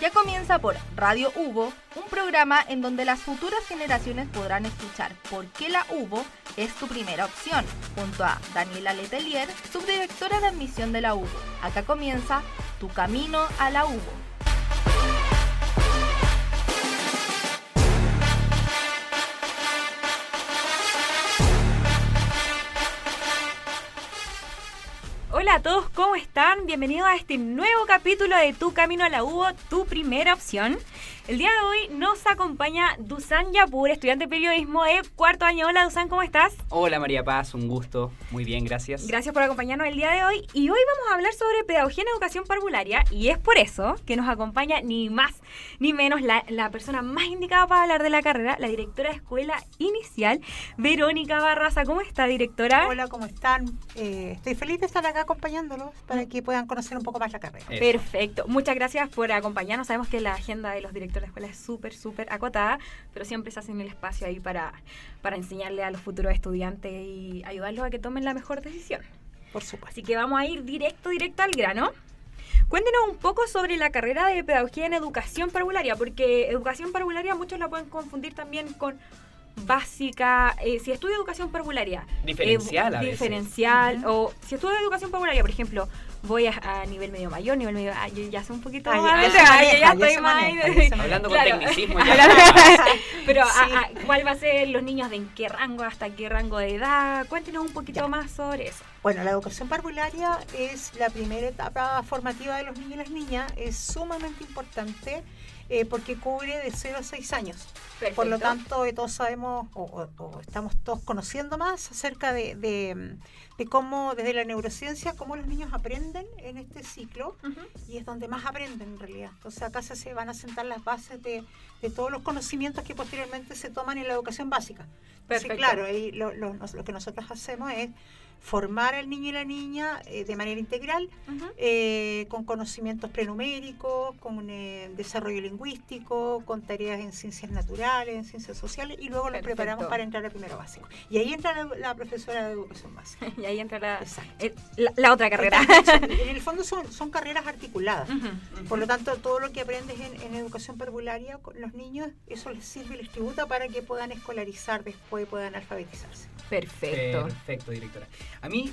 Ya comienza por Radio Hugo, un programa en donde las futuras generaciones podrán escuchar por qué la UBO es tu primera opción, junto a Daniela Letelier, subdirectora de admisión de la UBO. Acá comienza Tu Camino a la UBO. Hola a todos, ¿cómo están? Bienvenidos a este nuevo capítulo de Tu Camino a la UBO, tu primera opción. El día de hoy nos acompaña Dusan Yapur, estudiante de periodismo de cuarto año. Hola Dusan, ¿cómo estás? Hola María Paz, un gusto. Muy bien, gracias. Gracias por acompañarnos el día de hoy. Y hoy vamos a hablar sobre pedagogía en educación parvularia. Y es por eso que nos acompaña ni más ni menos la, la persona más indicada para hablar de la carrera, la directora de escuela inicial, Verónica Barraza. ¿Cómo está, directora? Hola, ¿cómo están? Eh, estoy feliz de estar acá acompañándolos para que puedan conocer un poco más la carrera. Eso. Perfecto. Muchas gracias por acompañarnos. Sabemos que la agenda de los directores de escuela es súper, súper acotada, pero siempre se hacen el espacio ahí para, para enseñarle a los futuros estudiantes y ayudarlos a que tomen la mejor decisión. Por supuesto. Así que vamos a ir directo, directo al grano. Cuéntenos un poco sobre la carrera de pedagogía en educación parvularia, porque educación parvularia muchos la pueden confundir también con básica, eh, si estudio educación parvularia. Diferencial eh, a veces. Diferencial, o si estudio educación parvularia, por ejemplo, voy a, a nivel medio mayor, nivel medio, ah, yo ya sé un poquito Ah, más, ya ah, maneja, estoy más maneja, Hablando Claro. con tecnicismo ya. Pero Sí. a- a- ¿cuál va a ser los niños de en qué rango, hasta qué rango de edad? Cuéntenos un poquito Ya. más sobre eso. Bueno, la educación parvularia es la primera etapa formativa de los niños y las niñas. Es sumamente importante eh, porque cubre de 0 a 6 años. Por lo tanto, eh, todos sabemos o, o- o estamos todos conociendo más acerca de, de- de cómo, desde la neurociencia, cómo los niños aprenden en este ciclo y es donde más aprenden en realidad. Entonces acá se, van a sentar las bases de, de todos los conocimientos que posteriormente se toman en la educación básica. Entonces, claro, ahí lo, lo- nos- lo que nosotros hacemos es formar al niño y la niña eh, de manera integral, eh, con conocimientos prenuméricos, con eh, desarrollo lingüístico, con tareas en ciencias naturales, en ciencias sociales, y luego los Perfecto. preparamos para entrar a primero básico. Y ahí entra la, la profesora de educación básica. Y ahí entra la, eh, la, la otra carrera. en el fondo son, son carreras articuladas. Por lo tanto, todo lo que aprendes en, en educación parvularia con los niños, eso les sirve y les tributa para que puedan escolarizar después, puedan alfabetizarse. Perfecto. Perfecto, directora. A mí,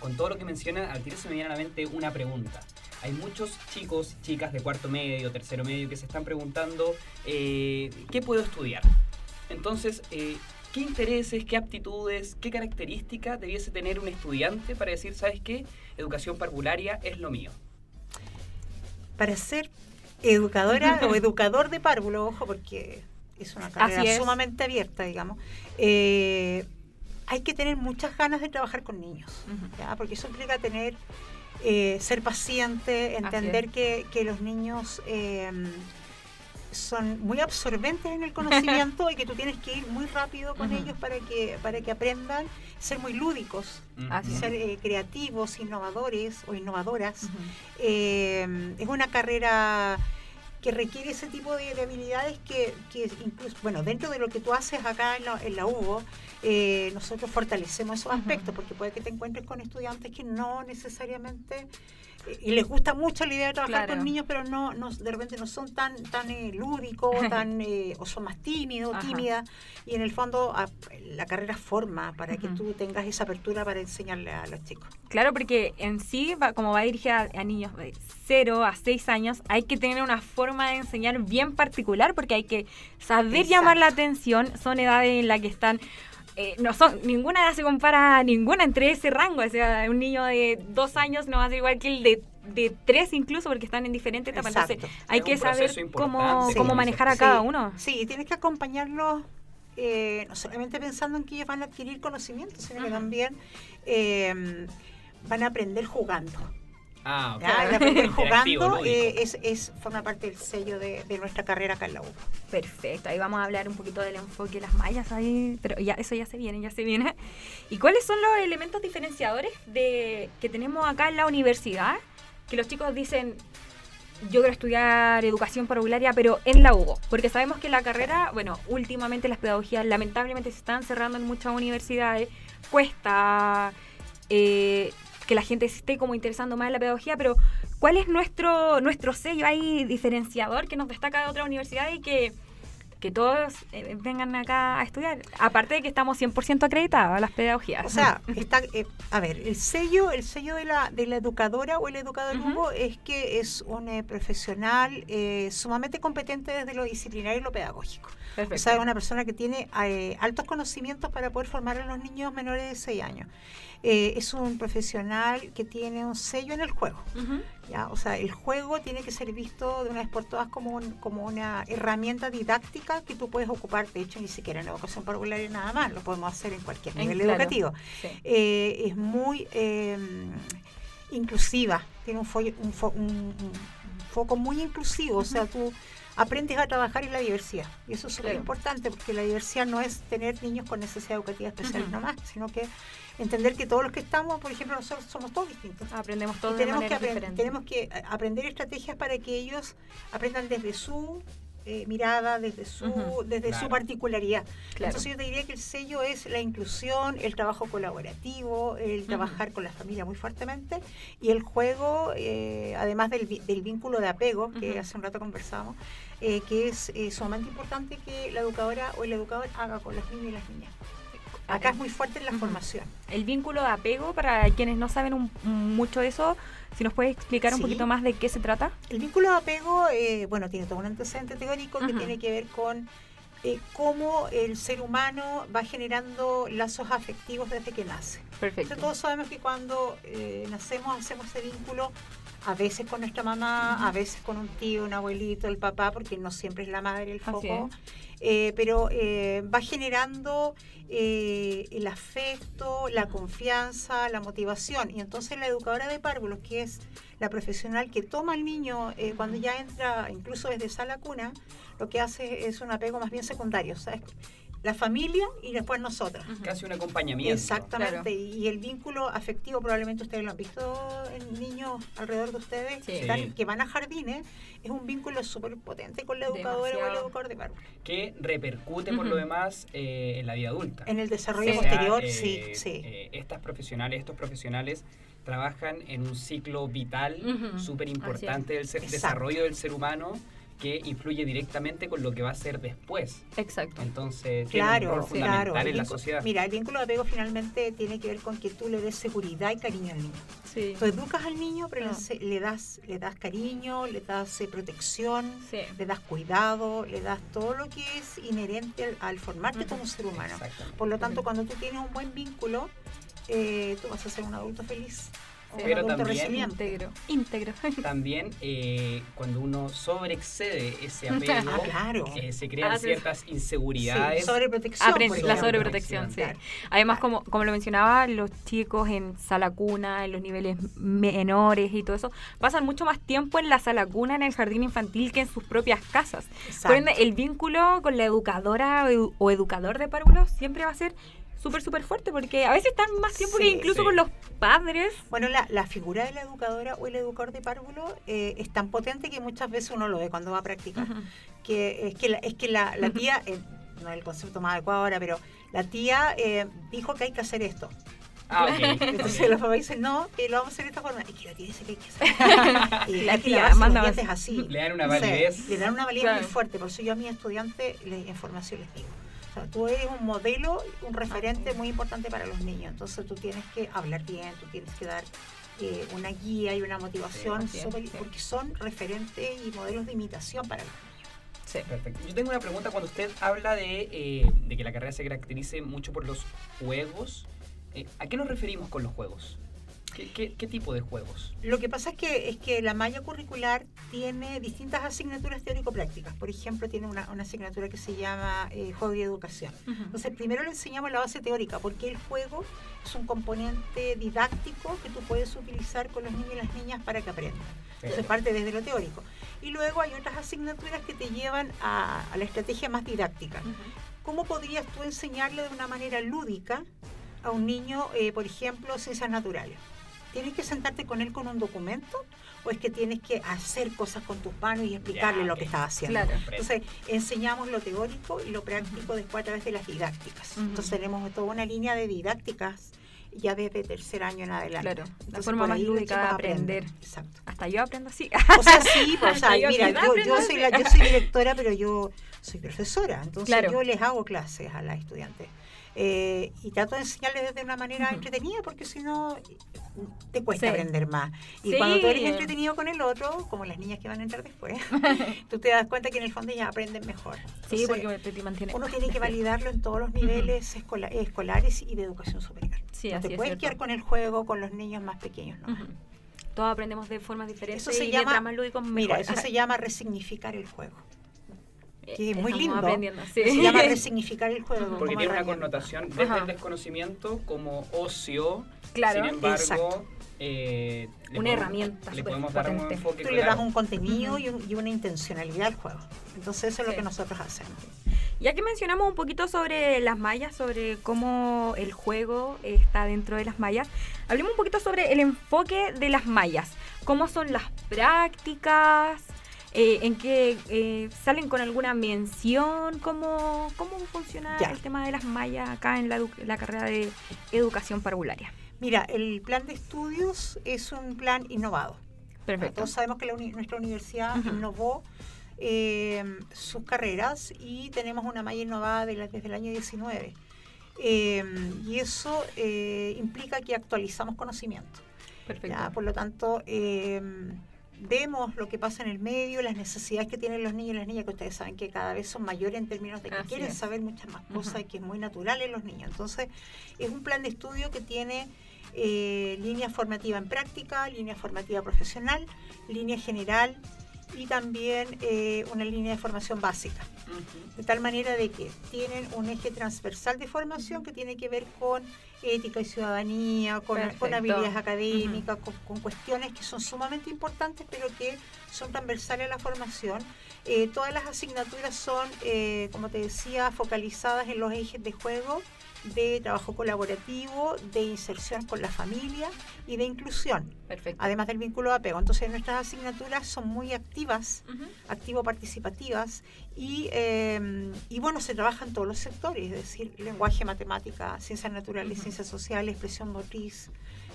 con todo lo que menciona, al tiro se me viene a la mente una pregunta. Hay muchos chicos chicas de cuarto medio, tercero medio, que se están preguntando eh, qué puedo estudiar. Entonces, eh, ¿qué intereses, qué aptitudes, qué características debiese tener un estudiante para decir, ¿sabes qué? Educación parvularia es lo mío. Para ser educadora o educador de párvulo, ojo, porque es una carrera es. sumamente abierta, digamos, eh, hay que tener muchas ganas de trabajar con niños, porque eso implica tener, eh, ser paciente, entender que, que los niños eh, son muy absorbentes en el conocimiento y que tú tienes que ir muy rápido con ellos para que, para que aprendan, ser muy lúdicos, ser eh, creativos, innovadores o innovadoras. Eh, es una carrera que requiere ese tipo de, de habilidades que, que incluso, bueno, dentro de lo que tú haces acá en la, en la UBO, eh, nosotros fortalecemos esos aspectos, porque puede que te encuentres con estudiantes que no necesariamente, y les gusta mucho la idea de trabajar Claro. con niños, pero no, no de repente no son tan, tan eh, lúdicos, tan, eh, o son más tímidos, tímidas, y en el fondo a- la carrera forma para que tú tengas esa apertura para enseñarle a los chicos. Claro, porque en sí, va- como va dirigida a, a niños de 0 a 6 años, hay que tener una forma de enseñar bien particular porque hay que saber Exacto. llamar la atención. Son edades en las que están... eh, no son, ninguna edad se compara a ninguna entre ese rango. O sea, un niño de 2 años no va a ser igual que el de, de 3 incluso porque están en diferentes etapas. Entonces, hay Es que saber cómo, Sí. cómo manejar a Sí. cada uno. Sí, tienes que acompañarlos eh, no solamente pensando en que ellos van a adquirir conocimientos, sino que también eh, van a aprender jugando. Ah, ok. ¿ya? El jugando eh, es, es, forma parte del sello de, de nuestra carrera acá en la U. Perfecto, ahí vamos a hablar un poquito del enfoque de las mallas ahí, pero ya eso ya se viene, ya se viene. ¿Y cuáles son los elementos diferenciadores de que tenemos acá en la universidad? Que los chicos dicen, yo quiero estudiar educación parvularia, pero en la UBO, porque sabemos que la carrera, bueno, últimamente las pedagogías lamentablemente se están cerrando en muchas universidades, cuesta, eh, que la gente se esté como interesando más en la pedagogía, pero ¿cuál es nuestro, nuestro sello ahí diferenciador que nos destaca de otra universidad y que que todos eh, vengan acá a estudiar. Aparte de que estamos 100% acreditados a las pedagogías. O sea, está, eh, a ver, el sello, el sello de la, de la educadora o el educador Hugo es que es un eh, profesional sumamente competente desde lo disciplinario y lo pedagógico. O sea, es una persona que tiene altos conocimientos para poder formar a los niños menores de 6 años. Eh, es un profesional que tiene un sello en el juego. ¿Ya? O sea, el juego tiene que ser visto de una vez por todas como, como una herramienta didáctica que tú puedes ocupar, de hecho, ni siquiera en educación popular y nada más, lo podemos hacer en cualquier nivel educativo. Eh, es muy em, inclusiva, tiene un, un, foco muy inclusivo, o sea, tú aprendes a trabajar en la diversidad. Y eso es súper importante porque la diversidad no es tener niños con necesidad educativa especial nomás, sino que entender que todos los que estamos, por ejemplo, nosotros somos todos distintos. Aprendemos todos tenemos que Tenemos que aprender estrategias para que ellos aprendan desde su eh, mirada, desde su, desde su particularidad. Entonces yo te diría que el sello es la inclusión, el trabajo colaborativo, el trabajar con la familia muy fuertemente y el juego, eh, además del, del, vínculo de apego que hace un rato conversamos, eh, que es sumamente importante que la educadora o el educador haga con los niños y las niñas. Acá es muy fuerte en la formación. El vínculo de apego, para quienes no saben mucho de eso, si nos puede explicar un poquito más de qué se trata. El vínculo de apego, eh, bueno, tiene todo un antecedente teórico que tiene que ver con eh, cómo el ser humano va generando lazos afectivos desde que nace. Perfecto. todos sabemos que cuando eh, nacemos hacemos ese vínculo a veces con nuestra mamá, a veces con un tío, un abuelito, el papá, porque no siempre es la madre el foco. Eh, pero eh, va generando eh, el afecto, la confianza, la motivación. Y entonces la educadora de párvulos, que es la profesional que toma al niño cuando ya entra, incluso desde sala cuna, lo que hace es un apego más bien secundario. ¿sabes? La familia y después nosotros. Casi un acompañamiento. Exactamente, y, el vínculo afectivo probablemente ustedes lo han visto en niños alrededor de ustedes que, van a jardines, es un vínculo súper potente con la educadora o el educador de párvulo. Que repercute por lo demás eh, en la vida adulta. En el desarrollo posterior, sí, eh, sí. Eh, estas profesionales, estos profesionales trabajan en un ciclo vital súper importante del desarrollo del ser humano que influye directamente con lo que va a ser después. Exacto. Entonces, claro, un fundamental en la sociedad. Mira, el vínculo de apego finalmente tiene que ver con que tú le des seguridad y cariño al niño. Sí. Tú educas al niño, pero le das le das cariño, le das eh, protección, le das cuidado, le das todo lo que es inherente al, formarte como ser humano. Por lo tanto, cuando tú tienes un buen vínculo, eh, tú vas a ser un adulto feliz pero también íntegro, íntegro. También eh, cuando uno sobreexcede ese apego, ah, eh, se crean ah, ciertas inseguridades. sobreprotección. la sobreprotección, sí. Además, como, como lo mencionaba, los chicos en sala cuna, en los niveles menores y todo eso, pasan mucho más tiempo en la sala cuna, en el jardín infantil, que en sus propias casas. Por ende, el vínculo con la educadora o educador de párvulos siempre va a ser súper, súper fuerte, porque a veces están más tiempo que incluso con los padres. Bueno, la, la, figura de la educadora o el educador de párvulo eh, es tan potente que muchas veces uno lo ve cuando va a practicar. Que es que la, es que la, la tía, eh, no es el concepto más adecuado ahora, pero la tía eh, dijo que hay que hacer esto. Ah, Entonces los papás dicen, no, que lo vamos a hacer de esta forma. Y que la tía dice que hay que hacer. y la tía manda es así. Le dan una validez. le dan una validez muy fuerte. Por eso yo a mis estudiantes en formación les digo o sea, tú eres un modelo, un referente muy importante para los niños. Entonces tú tienes que hablar bien, tú tienes que dar eh, una guía y una motivación, porque son referentes y modelos de imitación para los niños. Sí. Perfecto. Yo tengo una pregunta cuando usted habla de, eh, de que la carrera se caracterice mucho por los juegos. Eh, ¿A qué nos referimos con los juegos? ¿Qué, tipo de juegos? Lo que pasa es que, es que la malla curricular tiene distintas asignaturas teórico-prácticas. Por ejemplo, tiene una, asignatura que se llama eh, Juego y Educación. Entonces, primero le enseñamos la base teórica, porque el juego es un componente didáctico que tú puedes utilizar con los niños y las niñas para que aprendan. Entonces, parte desde lo teórico. Y luego hay otras asignaturas que te llevan a, la estrategia más didáctica. ¿Cómo podrías tú enseñarle de una manera lúdica a un niño, eh, por ejemplo, ciencias naturales? ¿Tienes que sentarte con él con un documento o es que tienes que hacer cosas con tus manos y explicarle lo que estás haciendo? Entonces, enseñamos lo teórico y lo práctico después a través de las didácticas. Entonces, tenemos toda una línea de didácticas ya desde tercer año en adelante. Claro, la forma más lúdica de aprender. Exacto. Hasta yo aprendo así. O sea, sí, pues, o sea, mira, yo, yo, soy la, yo soy directora, pero yo soy profesora, entonces yo les hago clases a las estudiantes. Eh, y trato de enseñarles de una manera entretenida porque si no te cuesta aprender más. Y cuando tú eres entretenido con el otro, como las niñas que van a entrar después, tú te das cuenta que en el fondo ya aprenden mejor. sí, porque te mantiene. Uno tiene que validarlo en todos los niveles escolares y de educación superior. no te puedes quedar con el juego con los niños más pequeños, ¿no? Todos aprendemos de formas diferentes. Eso se llama, Mira, eso se llama resignificar el juego que es muy lindo. Se llama resignificar el juego. Porque tiene una connotación desde el desconocimiento como ocio. Claro, Sin embargo, eh, una herramienta. Le podemos dar un enfoque. Tú le das un contenido y, una intencionalidad al juego. Entonces, eso es lo que nosotros hacemos. Ya que mencionamos un poquito sobre las mallas, sobre cómo el juego está dentro de las mallas, hablemos un poquito sobre el enfoque de las mallas. ¿Cómo son las prácticas? Eh, en que eh, salen con alguna mención, cómo, cómo funciona el tema de las mallas acá en la, carrera de educación parvularia. Mira, el plan de estudios es un plan innovado. Perfecto. Todos sabemos que nuestra universidad innovó eh, sus carreras y tenemos una malla innovada desde el año 19. y eso implica que actualizamos conocimiento. Perfecto. Por lo tanto, vemos lo que pasa en el medio, las necesidades que tienen los niños y las niñas, que ustedes saben que cada vez son mayores en términos de que quieren saber muchas más cosas y que es muy natural en los niños. Entonces, es un plan de estudio que tiene eh, línea formativa en práctica, línea formativa profesional, línea general y también eh, una línea de formación básica. De tal manera de que tienen un eje transversal de formación que tiene que ver con ética y ciudadanía, con, habilidades académicas, con, cuestiones que son sumamente importantes, pero que son transversales a la formación. Eh, todas las asignaturas son, eh, como te decía, focalizadas en los ejes de juego de trabajo colaborativo, de inserción con la familia y de inclusión. Perfecto. Además del vínculo de apego. Entonces nuestras asignaturas son muy activas, activo-participativas y, em, y, bueno, se trabaja en todos los sectores, es decir, lenguaje, matemática, ciencias naturales, ciencias sociales, expresión motriz,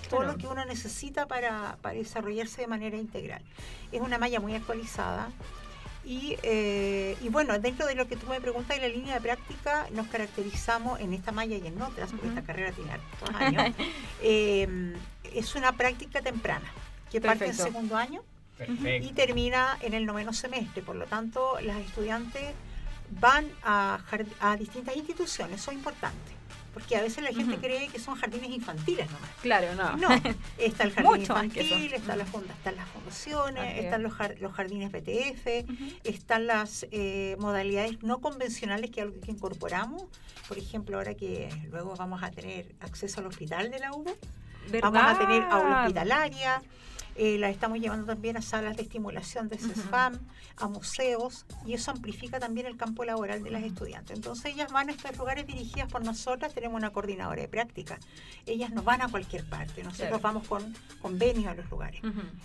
todo lo que uno necesita para, para desarrollarse de manera integral. Es una malla muy actualizada eh, y, bueno, dentro de lo que tú me preguntas en la línea de práctica, nos caracterizamos en esta malla y en otras, porque esta carrera tiene dos años, em, es una práctica temprana, que parte en segundo año y termina en el noveno semestre. Por lo tanto, las estudiantes van a, a distintas instituciones, eso es importante porque a veces la gente cree que son jardines infantiles nomás. Claro, no. No, está el jardín infantil, están las, están las fundaciones, están los, los, jardines BTF, están las eh, modalidades no convencionales que, que incorporamos. Por ejemplo, ahora que luego vamos a tener acceso al hospital de la UBA, vamos a tener aula hospitalaria. Eh, la estamos llevando también a salas de estimulación de CESFAM, a museos, y eso amplifica también el campo laboral de las estudiantes. Entonces ellas van a estos lugares dirigidas por nosotras, tenemos una coordinadora de práctica. Ellas no van a cualquier parte, nosotros vamos con convenios a los lugares.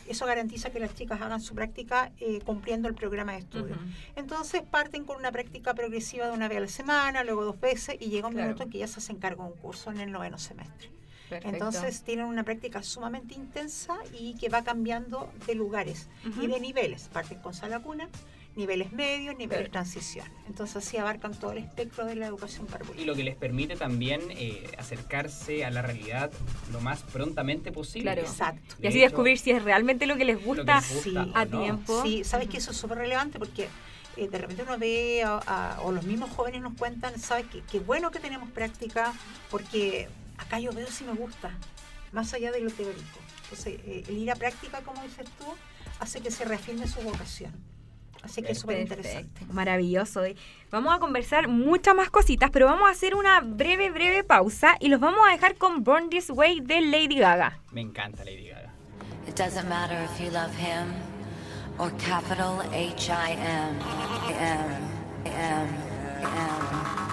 Eso garantiza que las chicas hagan su práctica eh, cumpliendo el programa de estudio. Entonces parten con una práctica progresiva de una vez a la semana, luego dos veces, y llega un minuto en que ya se hacen cargo de un curso en el noveno semestre. Entonces tienen una práctica sumamente intensa y que va cambiando de lugares y de niveles. Parten con sala cuna, niveles medios, niveles de transición. Entonces así abarcan todo el espectro de la educación parvularia. Y lo que les permite también eh, acercarse a la realidad lo más prontamente posible. Claro, exacto. y así descubrir si es realmente lo que les gusta, a tiempo. Sí, sabes que eso es súper relevante porque eh, de repente uno ve o los mismos jóvenes nos cuentan, sabes que qué bueno que tenemos práctica porque acá yo veo si me gusta, más allá de lo teórico. Entonces, eh, el ir a práctica, como dices tú, hace que se reafirme su vocación. Así que es súper interesante. Maravilloso. Vamos a conversar muchas más cositas, pero vamos a hacer una breve, breve pausa y los vamos a dejar con Born This Way de Lady Gaga. Me encanta Lady Gaga. It doesn't matter if you love him or capital H I M M M M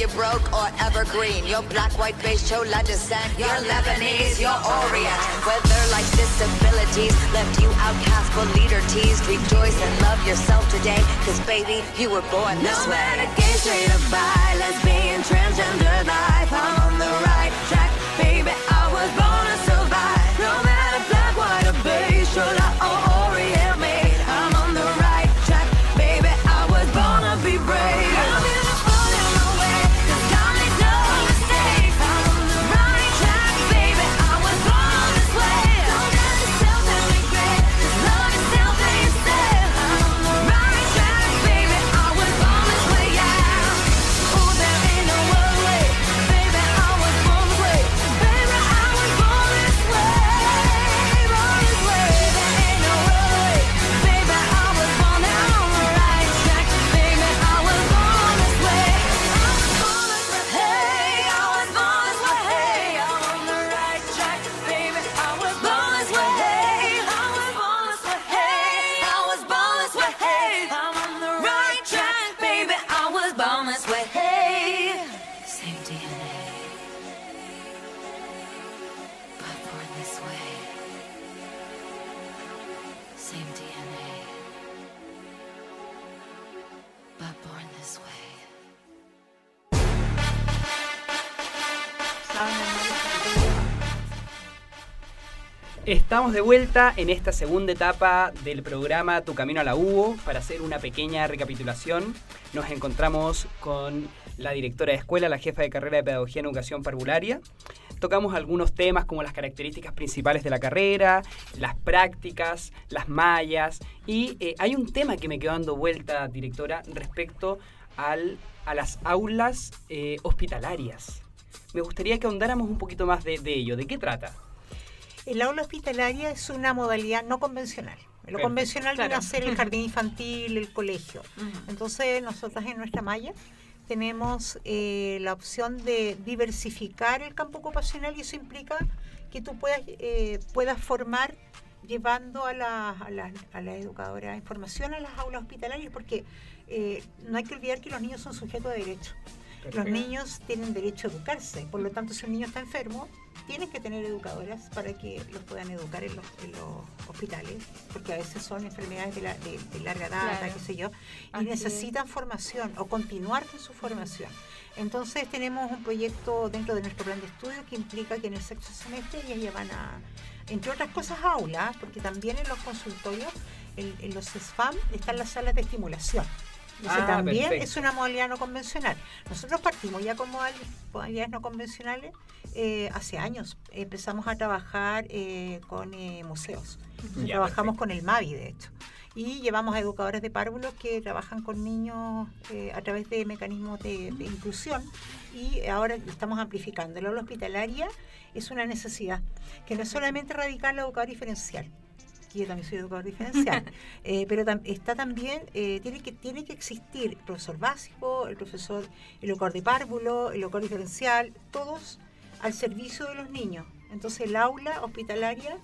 you're broke or evergreen, you're black, white, beige, chola descent. You're Lebanese, you're Orient. Whether life's disabilities left you outcast but leader teased, rejoice and love yourself today. Cause baby, you were born this No way. matter gay, straight or bi, lesbian, transgender life, I'm Estamos de vuelta en esta segunda etapa del programa Tu Camino a la UBO. Para hacer una pequeña recapitulación, nos encontramos con la directora de escuela, la jefa de carrera de Pedagogía en Educación Parvularia. Tocamos algunos temas como las características principales de la carrera, las prácticas, las mallas. Y eh, hay un tema que me quedó dando vuelta, directora, respecto al, a las aulas eh, hospitalarias. Me gustaría que ahondáramos un poquito más de, de ello. ¿De qué trata? El aula hospitalaria es una modalidad no convencional. Lo Perfecto. convencional viene a ser el jardín infantil, el colegio. Entonces, nosotras en nuestra malla tenemos eh, la opción de diversificar el campo ocupacional y eso implica que tú puedas, eh, puedas formar llevando a la, a, la, a la educadora información a las aulas hospitalarias porque eh, no hay que olvidar que los niños son sujetos de derecho. Los niños tienen derecho a educarse, por lo tanto si un niño está enfermo, tienen que tener educadoras para que los puedan educar en los, en los hospitales, porque a veces son enfermedades de, la- de- de larga data, Claro. qué sé yo, y Así es. necesitan formación o continuar con su formación. Entonces tenemos un proyecto dentro de nuestro plan de estudio que implica que en el sexto semestre ya van a, entre otras cosas, aulas, porque también en los consultorios, en, en los SFAM, están las salas de estimulación. Entonces Ah, también perfecto. es una modalidad no convencional. Nosotros partimos ya con modal- modalidades no convencionales eh, hace años. Empezamos a trabajar eh, con eh, museos. Ya, trabajamos perfecto. con el MAVI, de hecho. Y llevamos a educadores de párvulos que trabajan con niños a través de mecanismos de, de inclusión y ahora estamos amplificando. Aula hospitalaria es una necesidad, que no es solamente radical la educador diferencial, que yo también soy educador diferencial, eh, pero tam- está también, eh, tiene, que, tiene que existir el profesor básico, el profesor, el educador de párvulo, el educador diferencial, todos al servicio de los niños. Entonces el aula hospitalaria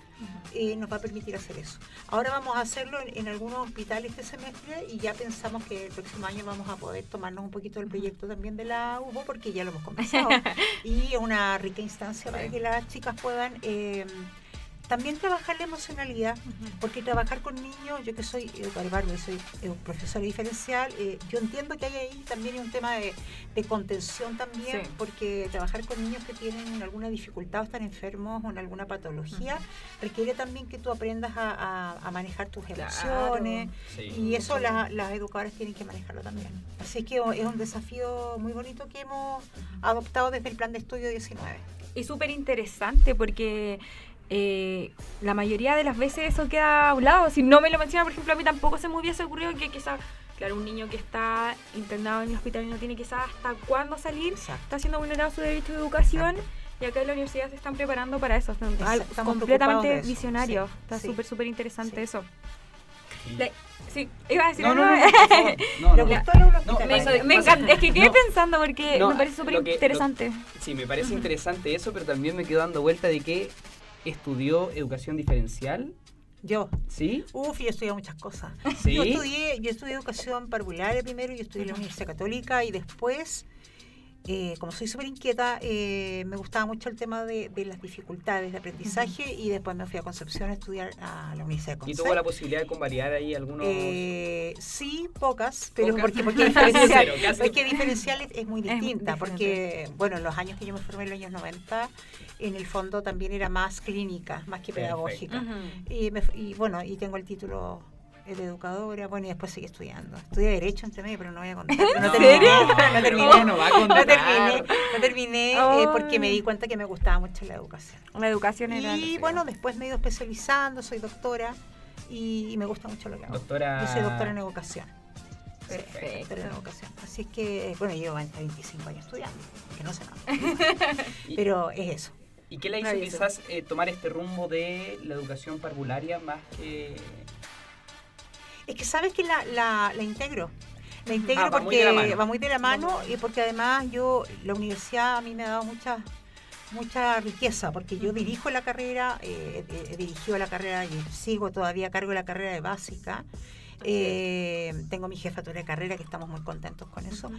eh, nos va a permitir hacer eso. Ahora vamos a hacerlo en, en algunos hospitales este semestre y ya pensamos que el próximo año vamos a poder tomarnos un poquito del proyecto también de la UBO porque ya lo hemos conversado y es una rica instancia para que las chicas puedan eh, también trabajar la emocionalidad, porque trabajar con niños, yo que soy educadora de párvulo, soy eh, profesora diferencial, eh, yo entiendo que hay ahí también un tema de, de contención también, Sí. porque trabajar con niños que tienen alguna dificultad o están enfermos o en alguna patología, requiere también que tú aprendas a, a- a manejar tus Claro. emociones, Sí. y eso la- las educadoras tienen que manejarlo también. Así que es un desafío muy bonito que hemos adoptado desde el plan de estudio 19. Y súper interesante porque eh, la mayoría de las veces eso queda a un lado. Si no me lo menciona, por ejemplo, a mí tampoco se me hubiese ocurrido que quizás, claro, un niño que está internado en el hospital y no tiene quizás hasta cuándo salir, Exacto. está siendo vulnerado su derecho de educación. Y acá en la universidad se están preparando para eso. Están Exacto, completamente preocupados de eso, visionario. sí, Está sí. súper, súper interesante Sí. eso. Sí. La- sí, iba a decir No, no, algo. no, no. No, ¿Le no. gustó el aula No, Me, me encanta. Es que quedé No. pensando porque No, me parece súper lo- interesante. Sí, me parece interesante eso, pero también me quedo dando vuelta de que estudió educación diferencial, Yo. ¿sí? Uf, yo estudié muchas cosas. Sí. Yo estudié, yo estudié educación parvularia primero, yo estudié en la Universidad Católica y después, eh, como soy súper inquieta, eh, me gustaba mucho el tema de, de las dificultades de aprendizaje y después me fui a Concepción a estudiar a la Universidad de Y Concepción. tuvo la posibilidad de convalidar ahí algunos... Eh, sí, pocas, pero Pocas. porque, porque diferencial, porque diferencial es, es muy distinta, porque bueno, los años que yo me formé en los años 90, en el fondo también era más clínica, más que pedagógica. Y, me- y bueno, y tengo el título de educadora, bueno, y después seguí estudiando. Estudié Derecho entre medio, pero no voy a contar. No, No, terminé, pero no terminé. ¿cómo no va a No contar? terminé, no terminé eh, porque me di cuenta que me gustaba mucho la educación. La educación era... Y bueno, después me he ido especializando, soy doctora y, y me gusta mucho lo que hago. Doctora... Yo soy doctora en educación. Perfecto. doctora en educación. Así es que, bueno, llevo 20, 25 años estudiando, que no sé nada. Pero es eso. ¿Y qué le hizo Maravilloso. quizás eh, tomar este rumbo de la educación parvularia más que... Es que sabes que la, la, la integro. La integro Ah, va muy porque la va muy de la mano y porque además yo, la universidad a mí me ha dado mucha mucha riqueza porque yo dirijo la carrera, eh, he dirigido la carrera y sigo todavía a cargo de la carrera de básica. Eh, tengo mi jefatura de carrera que estamos muy contentos con eso.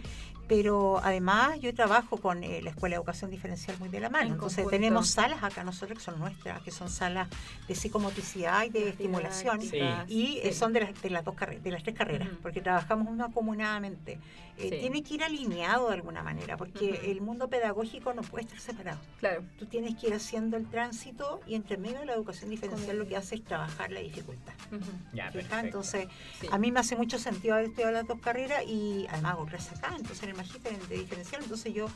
Pero además yo trabajo con eh, la Escuela de Educación Diferencial muy de la mano. En Entonces conjunto. tenemos salas acá nosotros que son nuestras, que son salas de psicomotricidad y de estimulación. Sí. Y eh, son de las, de las dos de las tres carreras, porque trabajamos una comunadamente. Eh, Sí. Tiene que ir alineado de alguna manera, porque el mundo pedagógico no puede estar separado. Claro. Tú tienes que ir haciendo el tránsito y entre medio de la educación diferencial lo que hace es trabajar la dificultad. Ya. Entonces, Sí. a mí me hace mucho sentido haber estudiado las dos carreras y además hago acá, entonces en el magíster en- de diferencial, entonces yo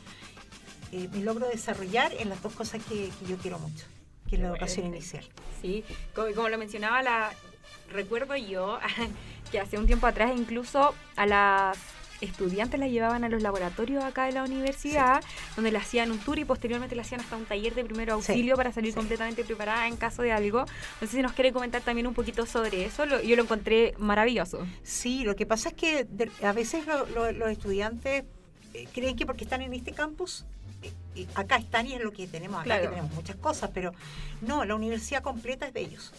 eh, me logro desarrollar en las dos cosas que, que yo quiero mucho, que es la educación bueno. inicial. Sí, como, como lo mencionaba, la, recuerdo yo que hace un tiempo atrás incluso a las estudiantes las llevaban a los laboratorios acá de la universidad, donde le hacían un tour y posteriormente le hacían hasta un taller de primero Sí, auxilio para salir sí. completamente preparada en caso de algo. No sé si nos quiere comentar también un poquito sobre eso, lo- yo lo encontré maravilloso. Sí, lo que pasa es que de- a veces lo- lo- los estudiantes eh, creen que porque están en este campus, eh, eh, acá están y es lo que tenemos acá, Claro. que tenemos muchas cosas, pero no, la universidad completa es de ellos.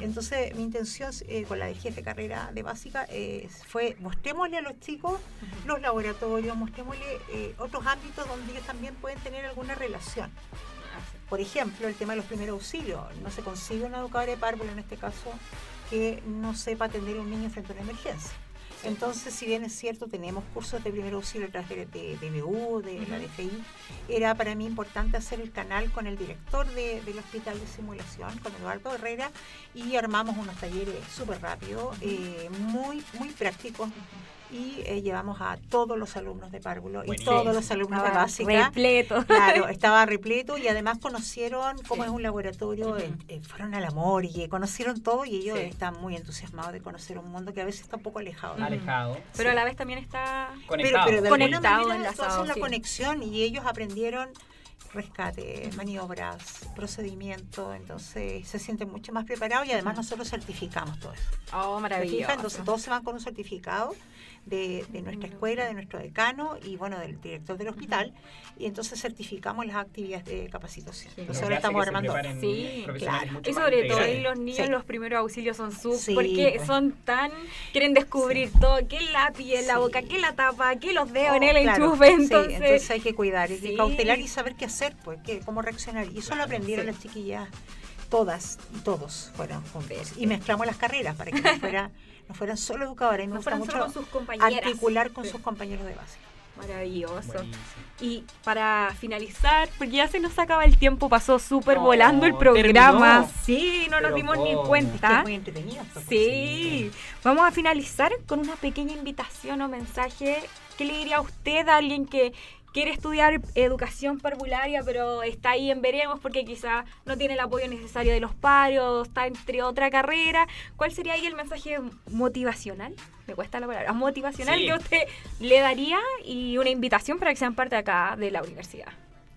Entonces, mi intención eh, con la de jefe de carrera de básica eh, fue mostrémosle a los chicos los laboratorios, mostrémosle eh, otros ámbitos donde ellos también pueden tener alguna relación. Por ejemplo, el tema de los primeros auxilios. No se consigue una educadora de párvulo en este caso que no sepa atender a un niño frente a una emergencia. Entonces, si bien es cierto, tenemos cursos de primer auxilio a de, de, de BU, de la DFI, era para mí importante hacer el canal con el director de- del hospital de simulación, con Eduardo Herrera, y armamos unos talleres súper rápidos, eh, muy, muy prácticos, y eh, llevamos a todos los alumnos de párvulo y todos los alumnos de básica. Repleto. Claro, estaba repleto y además conocieron cómo Sí. es un laboratorio, eh, eh, fueron al amor y conocieron todo y ellos Sí. están muy entusiasmados de conocer un mundo que a veces está un poco alejado. Alejado. Pero a la vez también está... Pero, Conectado. pero de alguna Conectado, manera enlazado, la sí. conexión y ellos aprendieron rescate, maniobras, procedimiento, entonces se sienten mucho más preparados y además nosotros certificamos todo eso. Oh, ¿Te maravilloso. Entonces todos se van con un certificado de, de nuestra escuela, de nuestro decano y bueno, del director del hospital y entonces certificamos las actividades de capacitación. Sí. Entonces Lo ahora estamos armando... Sí, claro. Y sobre todo ahí los niños Sí. los primeros auxilios son súper Sí, porque pues. son tan quieren descubrir todo, qué lápiz en la Sí. boca, qué la tapa, qué los dedos Oh, en el claro, enchufe, sí, entonces, entonces hay que cuidar, hay que cautelar y saber qué hacer, pues, qué, cómo reaccionar. Y eso lo Claro, aprendieron sí. las chiquillas, todas y todos fueron juntos. Y mezclamos las carreras para que no, fuera, no fueran solo educadoras. Y me no gusta fueran mucho solo con sus compañeras. articular con Sí. sus compañeros de base. Maravilloso. Buenísimo. Y para finalizar, porque ya se nos acaba el tiempo, pasó súper No, volando el programa. terminó. Sí, no nos dimos ni cuenta. es muy entretenido esto, pues. Sí, vamos a finalizar con una pequeña invitación o mensaje. ¿Qué le diría a usted a alguien que quiere estudiar educación parvularia, pero está ahí en veremos porque quizá no tiene el apoyo necesario de los paros, está entre otra carrera? ¿Cuál sería ahí el mensaje motivacional? Me cuesta la palabra. Motivacional Sí. que usted le daría y una invitación para que sean parte acá de la universidad.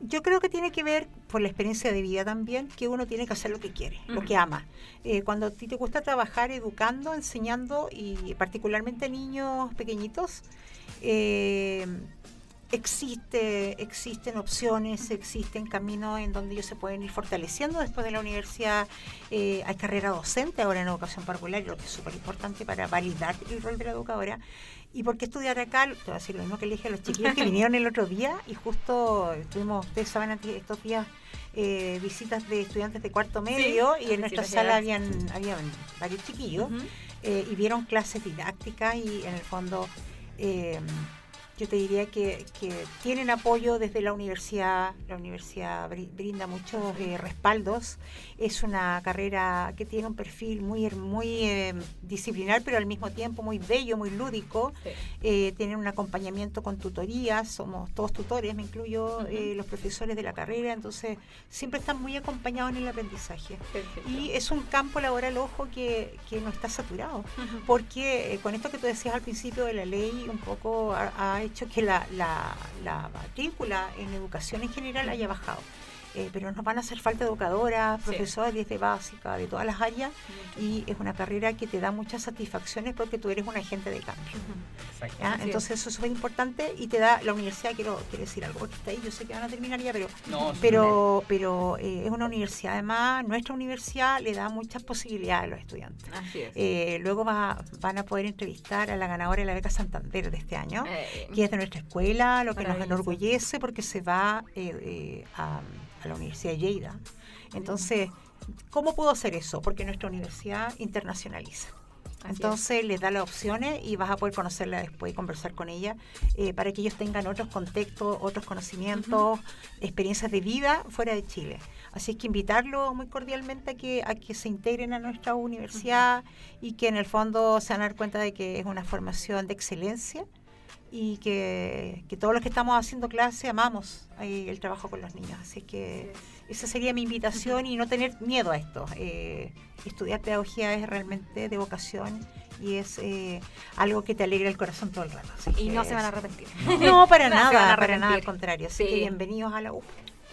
Yo creo que tiene que ver por la experiencia de vida también, que uno tiene que hacer lo que quiere, lo que ama. Eh, cuando a ti te gusta trabajar educando, enseñando y particularmente a niños pequeñitos, eh, existe, existen opciones, existen caminos en donde ellos se pueden ir fortaleciendo después de la universidad. Eh, hay carrera docente ahora en educación parvularia, lo que es súper importante para validar el rol de la educadora. ¿Y por qué estudiar acá? Te voy a decir lo mismo que le dije a los chiquillos que vinieron el otro día y justo tuvimos, ustedes saben, estos días eh, visitas de estudiantes de cuarto medio y en nuestra sala habían, habían varios chiquillos eh, y vieron clases didácticas y en el fondo eh, yo te diría que, que tienen apoyo desde la universidad, la universidad bri- brinda muchos eh, respaldos, es una carrera que tiene un perfil muy, muy eh, disciplinar pero al mismo tiempo muy bello, muy lúdico, Sí. eh, tienen un acompañamiento con tutorías, somos todos tutores, me incluyo Ujú. eh, los profesores de la carrera, entonces siempre están muy acompañados en el aprendizaje. Perfecto. Y es un campo laboral, ojo, que, que no está saturado, Ujú. porque eh, con esto que tú decías al principio de la ley, un poco ha, ha hecho que la, la, la matrícula en educación en general haya bajado. Eh, pero nos van a hacer falta educadoras, Sí. profesores desde básica, de todas las áreas, y es una carrera que te da muchas satisfacciones porque tú eres un agente de cambio. Entonces eso es súper importante y te da la universidad, quiero, quiero decir algo, porque está ahí, yo sé que van a terminar ya, pero No, pero, pero eh, es una universidad, además, nuestra universidad le da muchas posibilidades a los estudiantes. Así es. Eh, luego va- van a poder entrevistar a la ganadora de la beca Santander de este año, Eh, que es de nuestra escuela, lo que nos enorgullece porque se va a, a la Universidad de Lleida. Entonces, ¿cómo pudo hacer eso? Porque nuestra universidad internacionaliza. Así Entonces les da las opciones y vas a poder conocerla después y conversar con ella eh, para que ellos tengan otros contextos, otros conocimientos, experiencias de vida fuera de Chile. Así es que invitarlos muy cordialmente a que, a que se integren a nuestra universidad y que en el fondo se van a dar cuenta de que es una formación de excelencia y que, que todos los que estamos haciendo clase amamos el trabajo con los niños. Así que esa sería mi invitación y no tener miedo a esto. Eh, estudiar pedagogía es realmente de vocación y es eh, algo que te alegra el corazón todo el rato. Así Y no se van a arrepentir. No, para No nada, para nada, al contrario. Así Sí. que bienvenidos a la U.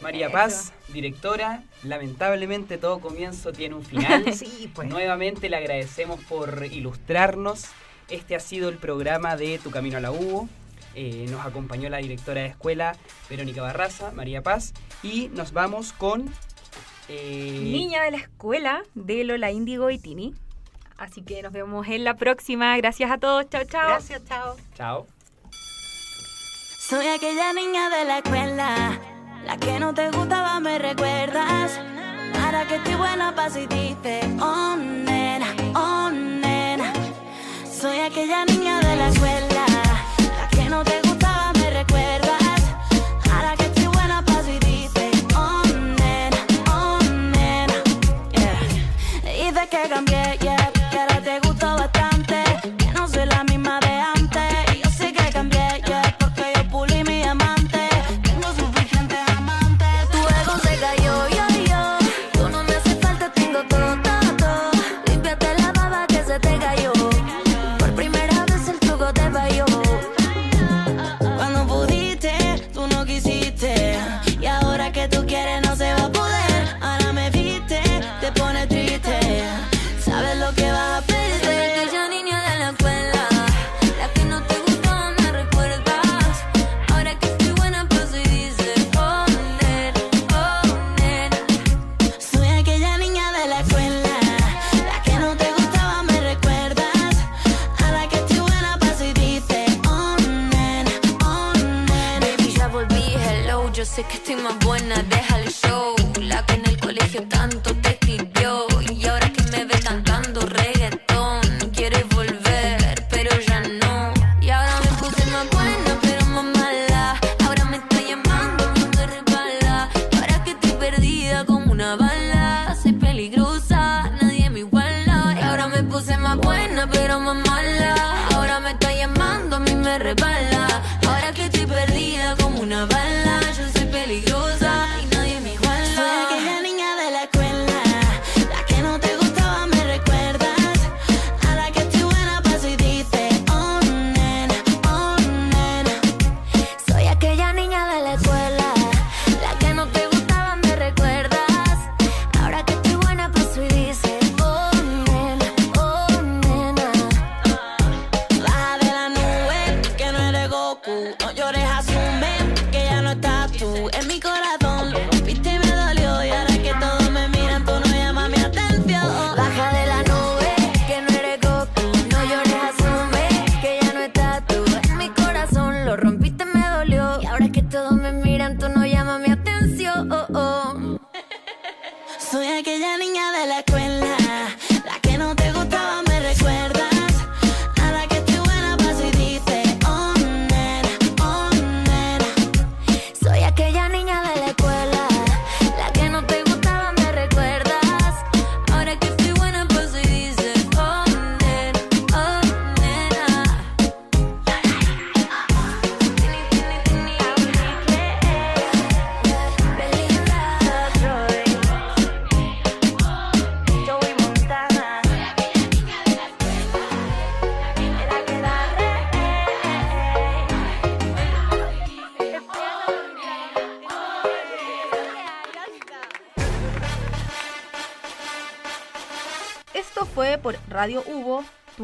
María Eso. Paz, directora, lamentablemente todo comienzo tiene un final. Sí, pues. Nuevamente le agradecemos por ilustrarnos. Este ha sido el programa de Tu Camino a la U. Eh, nos acompañó la directora de escuela Verónica Barraza, María Paz, y nos vamos con... Eh, niña de la escuela de Lola Índigo y Tini. Así que nos vemos en la próxima. Gracias a todos. Chao, chao. Gracias, chao. Chao. Soy aquella niña de la escuela, la que no te gustaba, me recuerdas. Para que estoy buena, paz y dice, oh, nena. Oh, soy aquella niña de la escuela.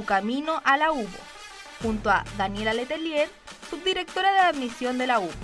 Camino a la UBO, junto a Daniela Letelier, subdirectora de admisión de la UBO.